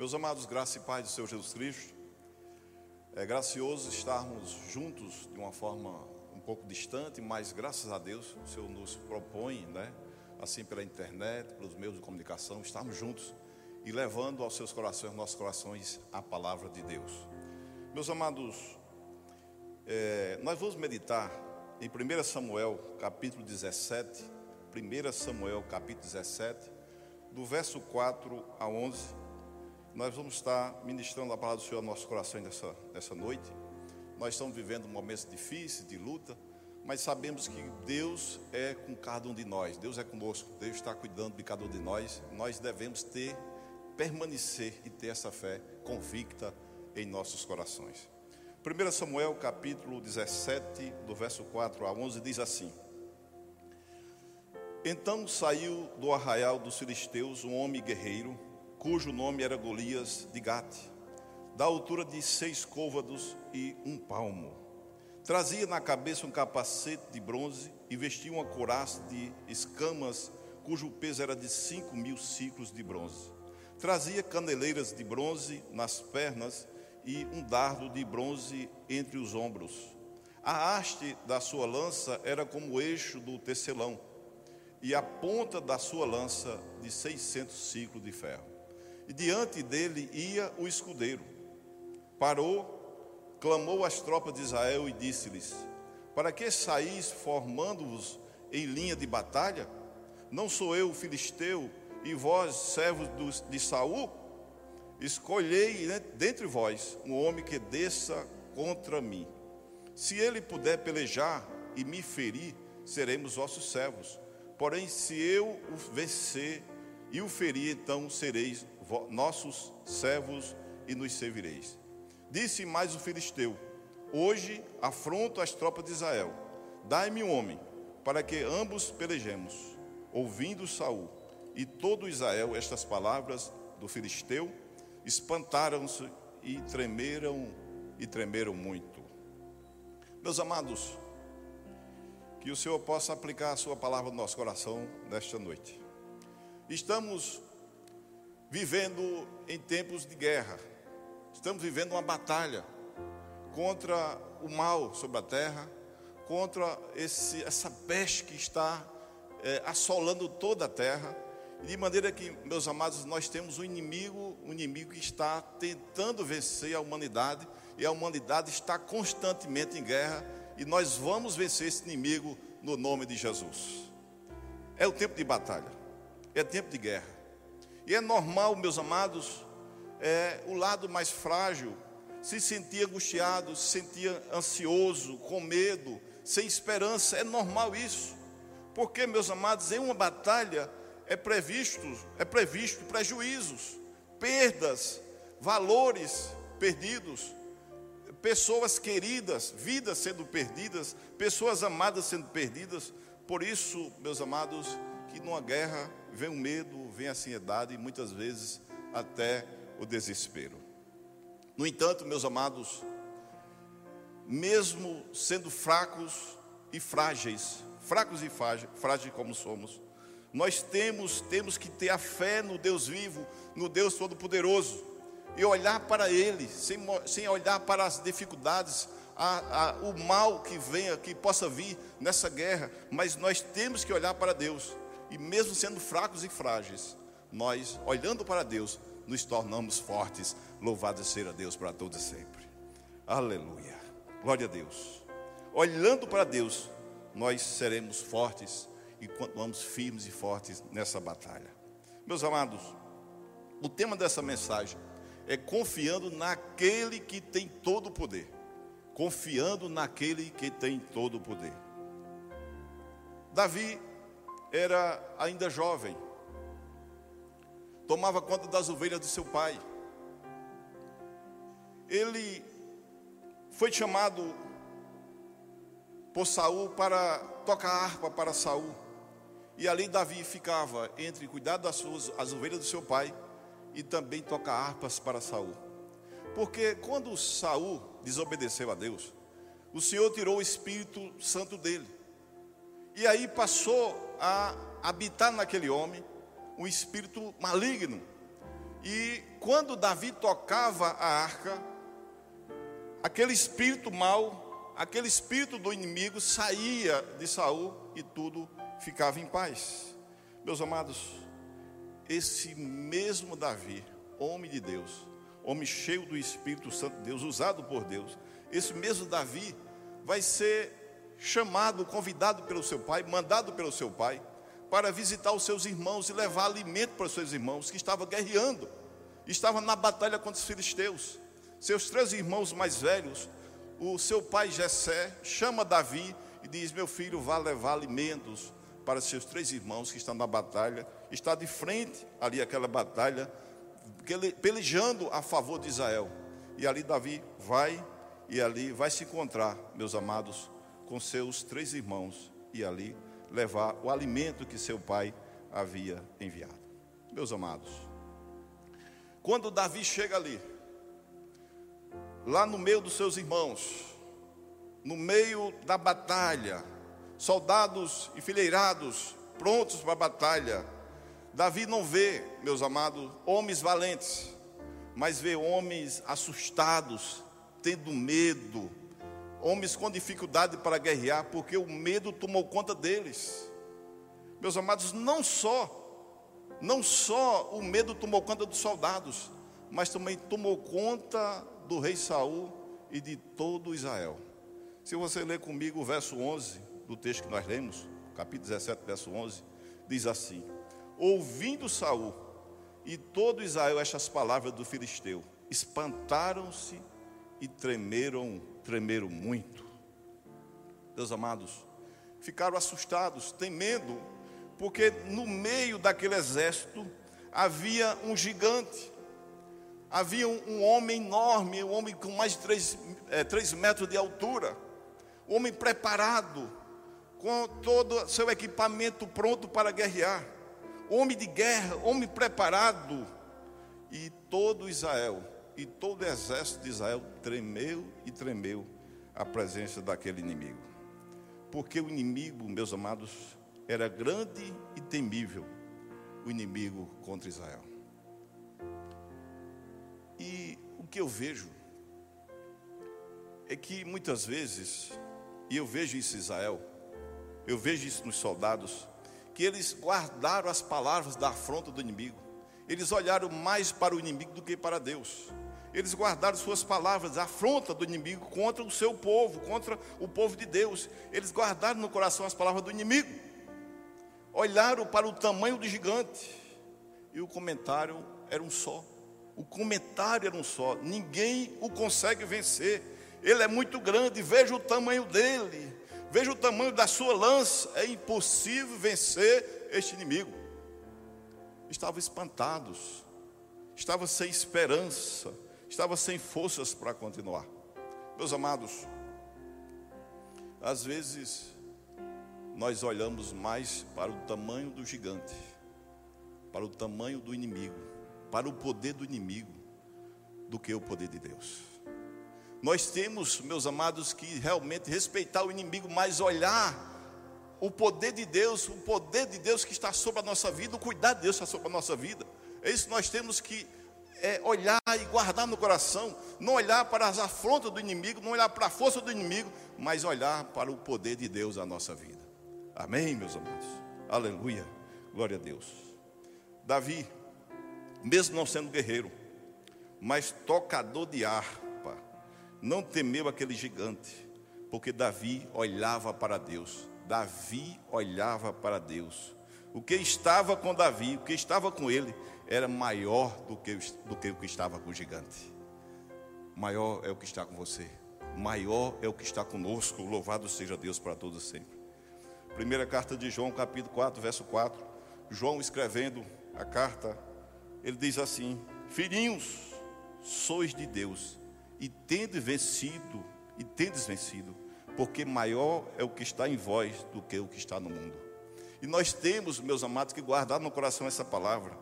Meus amados, graça e paz do Senhor Jesus Cristo. É gracioso estarmos juntos de uma forma um pouco distante, mas graças a Deus o Senhor nos propõe, né? Assim pela internet, pelos meios de comunicação, estarmos juntos e levando aos seus corações, nossos corações, a palavra de Deus. Meus amados, é, nós vamos meditar em 1 Samuel, capítulo 17, 1 Samuel, capítulo 17, do verso 4 a 11 nós vamos estar ministrando a palavra do Senhor ao nosso coração nessa, nessa noite. Nós estamos vivendo momentos difíceis, de luta, mas sabemos que Deus é com cada um de nós, Deus é conosco, Deus está cuidando de cada um de nós. Nós devemos ter, permanecer e ter essa fé convicta em nossos corações. 1 Samuel capítulo 17, do verso 4 a 11, diz assim: Então saiu do arraial dos filisteus um homem guerreiro cujo nome era Golias de Gate, da altura de seis côvados e um palmo. Trazia na cabeça um capacete de bronze e vestia uma couraça de escamas, cujo peso era de cinco mil ciclos de bronze. Trazia caneleiras de bronze nas pernas e um dardo de bronze entre os ombros. A haste da sua lança era como o eixo do tecelão, e a ponta da sua lança de seiscentos ciclos de ferro e diante dele ia o escudeiro. Parou, clamou às tropas de Israel e disse-lhes: Para que saís formando-vos em linha de batalha? Não sou eu o filisteu e vós, servos de Saul? Escolhei dentre vós um homem que desça contra mim. Se ele puder pelejar e me ferir, seremos vossos servos. Porém, se eu o vencer e o ferir, então sereis nossos servos e nos servireis. Disse mais o filisteu: Hoje afronto as tropas de Israel. Dai-me um homem, para que ambos pelejemos. Ouvindo Saul e todo Israel estas palavras do filisteu, espantaram-se e tremeram e tremeram muito. Meus amados, que o Senhor possa aplicar a sua palavra no nosso coração nesta noite. Estamos vivendo em tempos de guerra. Estamos vivendo uma batalha contra o mal sobre a terra, contra esse, essa peste que está é, assolando toda a terra. De maneira que, meus amados, nós temos um inimigo, um inimigo que está tentando vencer a humanidade, e a humanidade está constantemente em guerra, e nós vamos vencer esse inimigo no nome de Jesus. É o tempo de batalha, é tempo de guerra. E é normal, meus amados, é, o lado mais frágil se sentir angustiado, se sentir ansioso, com medo, sem esperança. É normal isso. Porque, meus amados, em uma batalha é previsto, é previsto prejuízos, perdas, valores perdidos, pessoas queridas, vidas sendo perdidas, pessoas amadas sendo perdidas. Por isso, meus amados, que numa guerra vem o medo, vem a ansiedade e muitas vezes até o desespero. No entanto, meus amados, mesmo sendo fracos e frágeis, fracos e frágeis como somos, nós temos, temos que ter a fé no Deus vivo, no Deus Todo-Poderoso, e olhar para Ele, sem, sem olhar para as dificuldades, a, a, o mal que venha, que possa vir nessa guerra, mas nós temos que olhar para Deus, e mesmo sendo fracos e frágeis, nós, olhando para Deus, nos tornamos fortes. Louvado seja Deus para todos sempre. Aleluia. Glória a Deus. Olhando para Deus, nós seremos fortes e continuamos firmes e fortes nessa batalha. Meus amados, o tema dessa mensagem é confiando naquele que tem todo o poder. Confiando naquele que tem todo o poder. Davi era ainda jovem, tomava conta das ovelhas de seu pai. Ele foi chamado por Saul para tocar harpa para Saul. E ali Davi ficava entre cuidar das suas as ovelhas do seu pai e também tocar harpas para Saul. Porque quando Saul desobedeceu a Deus, o Senhor tirou o Espírito Santo dele. E aí passou a habitar naquele homem um espírito maligno. E quando Davi tocava a arca, aquele espírito mau, aquele espírito do inimigo saía de Saul e tudo ficava em paz. Meus amados, esse mesmo Davi, homem de Deus, homem cheio do Espírito Santo de Deus, usado por Deus, esse mesmo Davi vai ser chamado, convidado pelo seu pai, mandado pelo seu pai, para visitar os seus irmãos e levar alimento para os seus irmãos que estavam guerreando, estavam na batalha contra os filisteus. Seus três irmãos mais velhos, o seu pai Jessé chama Davi e diz: Meu filho, vá levar alimentos para seus três irmãos que estão na batalha, está de frente ali aquela batalha, pelejando a favor de Israel. E ali Davi vai e ali vai se encontrar, meus amados, com seus três irmãos e ali levar o alimento que seu pai havia enviado. Meus amados, quando Davi chega ali, lá no meio dos seus irmãos, no meio da batalha, soldados enfileirados, prontos para a batalha, Davi não vê, meus amados, homens valentes, mas vê homens assustados, tendo medo, homens com dificuldade para guerrear, porque o medo tomou conta deles. Meus amados, não só, não só o medo tomou conta dos soldados, mas também tomou conta do rei Saul e de todo Israel. Se você ler comigo o verso 11 do texto que nós lemos, capítulo 17, verso 11, diz assim: Ouvindo Saul e todo Israel estas palavras do filisteu, espantaram-se e tremeram, tremeram muito. Meus amados, ficaram assustados, temendo, porque no meio daquele exército havia um gigante, havia um, homem enorme, um homem com mais de três, é, três metros de altura, um homem preparado, com todo seu equipamento pronto para guerrear, homem de guerra, homem preparado, e todo Israel e todo o exército de Israel tremeu e tremeu à presença daquele inimigo. Porque o inimigo, meus amados, era grande e temível, o inimigo contra Israel. E o que eu vejo é que muitas vezes, e eu vejo isso em Israel, eu vejo isso nos soldados, que eles guardaram as palavras da afronta do inimigo. Eles olharam mais para o inimigo do que para Deus eles guardaram suas palavras, a afronta do inimigo contra o seu povo, contra o povo de Deus. Eles guardaram no coração as palavras do inimigo. Olharam para o tamanho do gigante. E o comentário era um só. O comentário era um só. Ninguém o consegue vencer. Ele é muito grande, veja o tamanho dele. Veja o tamanho da sua lança. É impossível vencer este inimigo. Estavam espantados. Estavam sem esperança estava sem forças para continuar. Meus amados, às vezes nós olhamos mais para o tamanho do gigante, para o tamanho do inimigo, para o poder do inimigo, do que o poder de Deus. Nós temos, meus amados, que realmente respeitar o inimigo, mas olhar o poder de Deus, o poder de Deus que está sobre a nossa vida, o cuidado de Deus está sobre a nossa vida. É isso que nós temos que é, olhar e guardar no coração, não olhar para as afrontas do inimigo, não olhar para a força do inimigo, mas olhar para o poder de Deus na nossa vida. Amém, meus amados? Aleluia, glória a Deus. Davi, mesmo não sendo guerreiro, mas tocador de harpa, não temeu aquele gigante, porque Davi olhava para Deus. Davi olhava para Deus. O que estava com Davi, o que estava com ele, era maior do que, do que o que estava com o gigante. Maior é o que está com você. Maior é o que está conosco. Louvado seja Deus para todos sempre. Primeira carta de João, capítulo 4, verso 4. João escrevendo a carta, ele diz assim: Filhinhos, sois de Deus, e tendes vencido, e tendes vencido, porque maior é o que está em vós do que o que está no mundo. E nós temos, meus amados, que guardar no coração essa palavra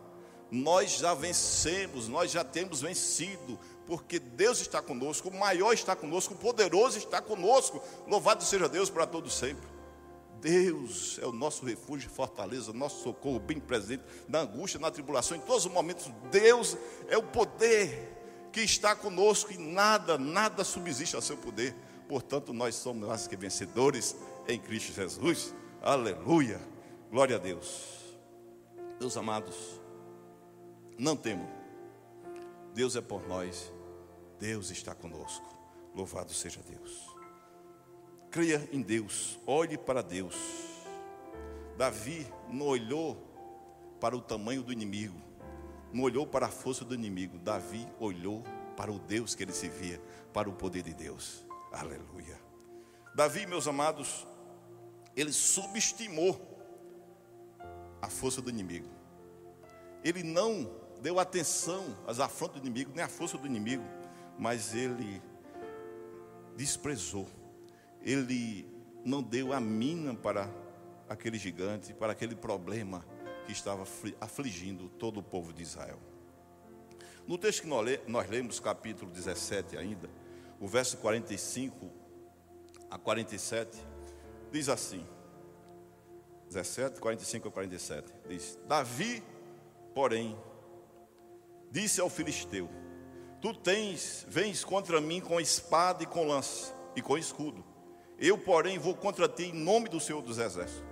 nós já vencemos, nós já temos vencido, porque Deus está conosco, o maior está conosco, o poderoso está conosco. Louvado seja Deus para todos sempre. Deus é o nosso refúgio, fortaleza, nosso socorro bem presente na angústia, na tribulação, em todos os momentos. Deus é o poder que está conosco e nada, nada subsiste a seu poder. Portanto, nós somos mais que vencedores em Cristo Jesus. Aleluia. Glória a Deus. Meus amados, não temo. Deus é por nós. Deus está conosco. Louvado seja Deus. Creia em Deus, olhe para Deus. Davi não olhou para o tamanho do inimigo, não olhou para a força do inimigo. Davi olhou para o Deus que ele se via, para o poder de Deus. Aleluia. Davi, meus amados, ele subestimou a força do inimigo. Ele não deu atenção às afrontas do inimigo, nem à força do inimigo, mas ele desprezou ele não deu a mina para aquele gigante, para aquele problema que estava afligindo todo o povo de Israel. No texto que nós lemos, capítulo 17 ainda, o verso 45 a 47, diz assim: 17, 45 a 47, diz: Davi, porém, disse ao filisteu: Tu tens, vens contra mim com espada e com lança e com escudo eu, porém, vou contra ti em nome do Senhor dos Exércitos,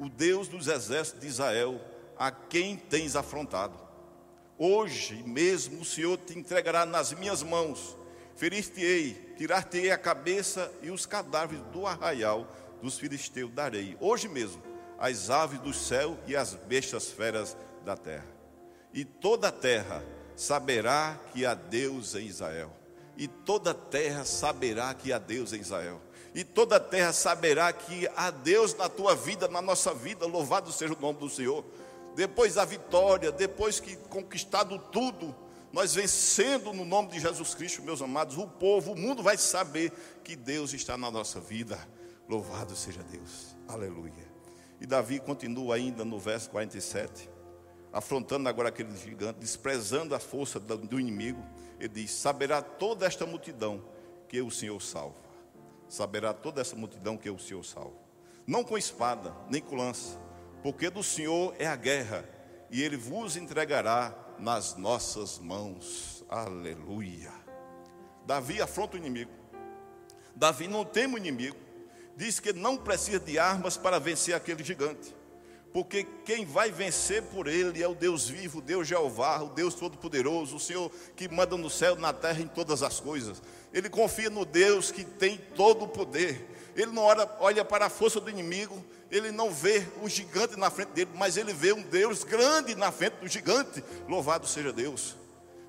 o Deus dos exércitos de Israel, a quem tens afrontado. Hoje mesmo o Senhor te entregará nas minhas mãos, ferir-te-ei, tirar-te-ei a cabeça e os cadáveres do arraial dos filisteus darei. Hoje mesmo as aves do céu e as bestas feras da terra. E toda a terra saberá que há Deus em Israel. E toda a terra saberá que há Deus em Israel e toda a terra saberá que há Deus na tua vida, na nossa vida, louvado seja o nome do Senhor. Depois da vitória, depois que conquistado tudo, nós vencendo no nome de Jesus Cristo, meus amados, o povo, o mundo vai saber que Deus está na nossa vida. Louvado seja Deus. Aleluia. E Davi continua ainda no verso 47, afrontando agora aquele gigante, desprezando a força do inimigo. Ele diz: Saberá toda esta multidão que o Senhor salva saberá toda essa multidão que o Senhor salva. Não com espada, nem com lança, porque do Senhor é a guerra, e Ele vos entregará nas nossas mãos. Aleluia. Davi afronta o inimigo. Davi não teme o inimigo. Diz que não precisa de armas para vencer aquele gigante. Porque quem vai vencer por ele é o Deus vivo, o Deus Jeová, o Deus Todo-Poderoso, o Senhor que manda no céu, na terra, em todas as coisas. Ele confia no Deus que tem todo o poder. Ele não olha, olha para a força do inimigo, ele não vê o gigante na frente dele, mas ele vê um Deus grande na frente do gigante. Louvado seja Deus.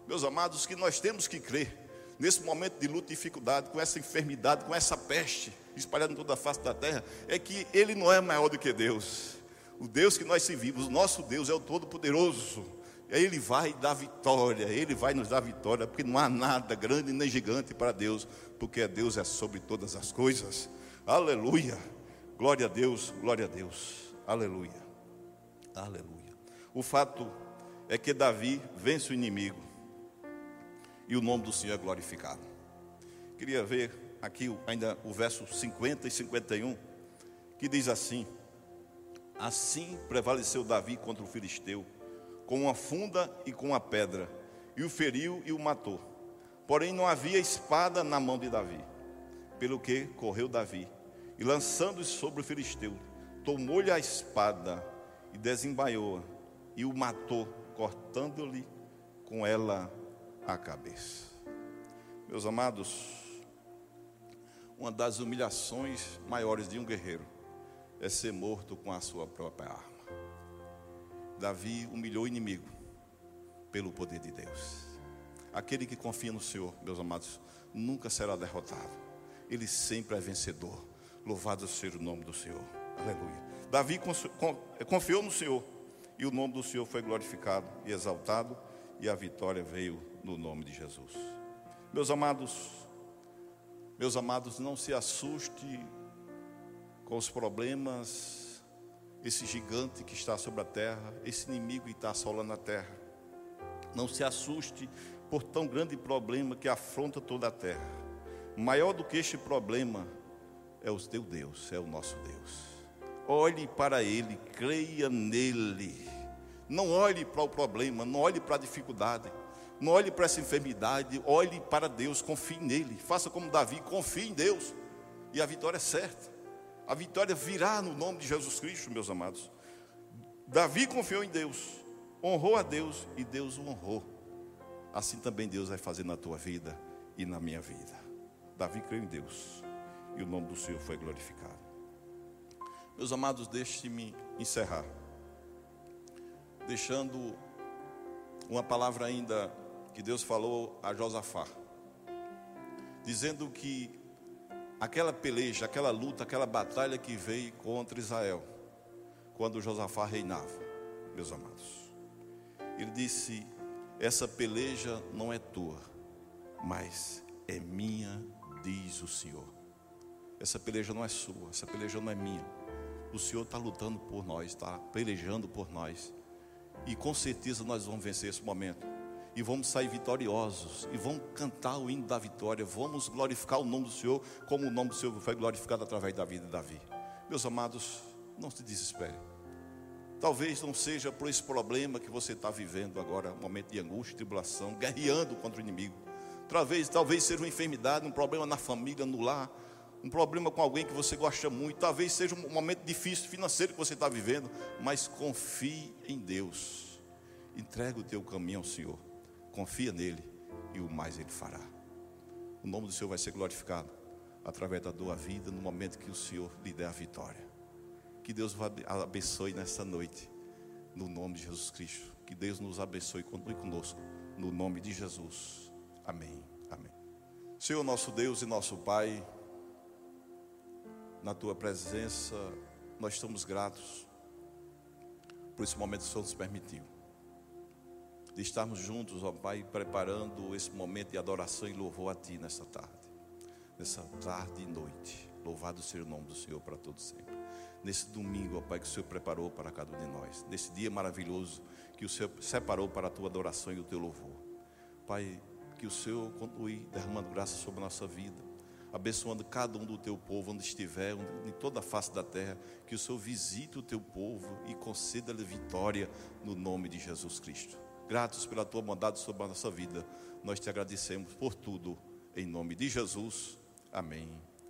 Meus amados, que nós temos que crer nesse momento de luta e dificuldade, com essa enfermidade, com essa peste espalhada em toda a face da terra, é que ele não é maior do que Deus. O Deus que nós servimos, o nosso Deus é o Todo-Poderoso. Ele vai dar vitória, Ele vai nos dar vitória, porque não há nada grande nem gigante para Deus, porque Deus é sobre todas as coisas. Aleluia. Glória a Deus, glória a Deus. Aleluia. Aleluia. O fato é que Davi vence o inimigo e o nome do Senhor é glorificado. Queria ver aqui ainda o verso 50 e 51, que diz assim: Assim prevaleceu Davi contra o filisteu com uma funda e com uma pedra, e o feriu e o matou. Porém, não havia espada na mão de Davi, pelo que correu Davi, e lançando-se sobre o filisteu, tomou-lhe a espada e desembaiou-a, e o matou, cortando-lhe com ela a cabeça. Meus amados, uma das humilhações maiores de um guerreiro é ser morto com a sua própria arma. Davi humilhou o inimigo pelo poder de Deus. Aquele que confia no Senhor, meus amados, nunca será derrotado. Ele sempre é vencedor. Louvado seja o nome do Senhor. Aleluia. Davi confiou no Senhor e o nome do Senhor foi glorificado e exaltado e a vitória veio no nome de Jesus. Meus amados, meus amados, não se assuste com os problemas esse gigante que está sobre a terra, esse inimigo que está assolando a terra. Não se assuste por tão grande problema que afronta toda a terra. Maior do que este problema é o teu Deus, é o nosso Deus. Olhe para Ele, creia nele. Não olhe para o problema, não olhe para a dificuldade, não olhe para essa enfermidade, olhe para Deus, confie nele. Faça como Davi, confie em Deus, e a vitória é certa. A vitória virá no nome de Jesus Cristo, meus amados. Davi confiou em Deus, honrou a Deus e Deus o honrou. Assim também Deus vai fazer na tua vida e na minha vida. Davi creu em Deus e o nome do Senhor foi glorificado. Meus amados, deixe-me encerrar, deixando uma palavra ainda que Deus falou a Josafá, dizendo que aquela peleja, aquela luta, aquela batalha que veio contra Israel, quando Josafá reinava, meus amados, ele disse: Essa peleja não é tua, mas é minha, diz o Senhor. Essa peleja não é sua, essa peleja não é minha o Senhor está lutando por nós, está pelejando por nós. E com certeza nós vamos vencer esse momento. E vamos sair vitoriosos. E vamos cantar o hino da vitória. Vamos glorificar o nome do Senhor, como o nome do Senhor foi glorificado através da vida de Davi. Meus amados, não se desespere. Talvez não seja por esse problema que você está vivendo agora, um momento de angústia, tribulação, guerreando contra o inimigo. Talvez, talvez seja uma enfermidade, um problema na família, no lar, um problema com alguém que você gosta muito, talvez seja um momento difícil financeiro que você está vivendo, mas confie em Deus. Entrega o teu caminho ao Senhor. Confia nele e o mais ele fará. O nome do Senhor vai ser glorificado através da tua vida no momento que o Senhor lhe der a vitória. Que Deus abençoe nessa noite, no nome de Jesus Cristo. Que Deus nos abençoe conosco, no nome de Jesus. Amém. Amém. Senhor nosso Deus e nosso Pai na tua presença, nós estamos gratos por esse momento que o Senhor nos permitiu. De estarmos juntos, ó Pai, preparando esse momento de adoração e louvor a Ti nessa tarde, nessa tarde e noite. Louvado seja o nome do Senhor para todos sempre. Nesse domingo, ó Pai, que o Senhor preparou para cada um de nós. Nesse dia maravilhoso que o Senhor separou para a Tua adoração e o Teu louvor. Pai, que o Senhor continue derramando graça sobre a nossa vida abençoando cada um do teu povo onde estiver, em toda a face da terra, que o Senhor visite o teu povo e conceda-lhe vitória no nome de Jesus Cristo. Gratos pela tua bondade sobre a nossa vida, nós te agradecemos por tudo, em nome de Jesus. Amém.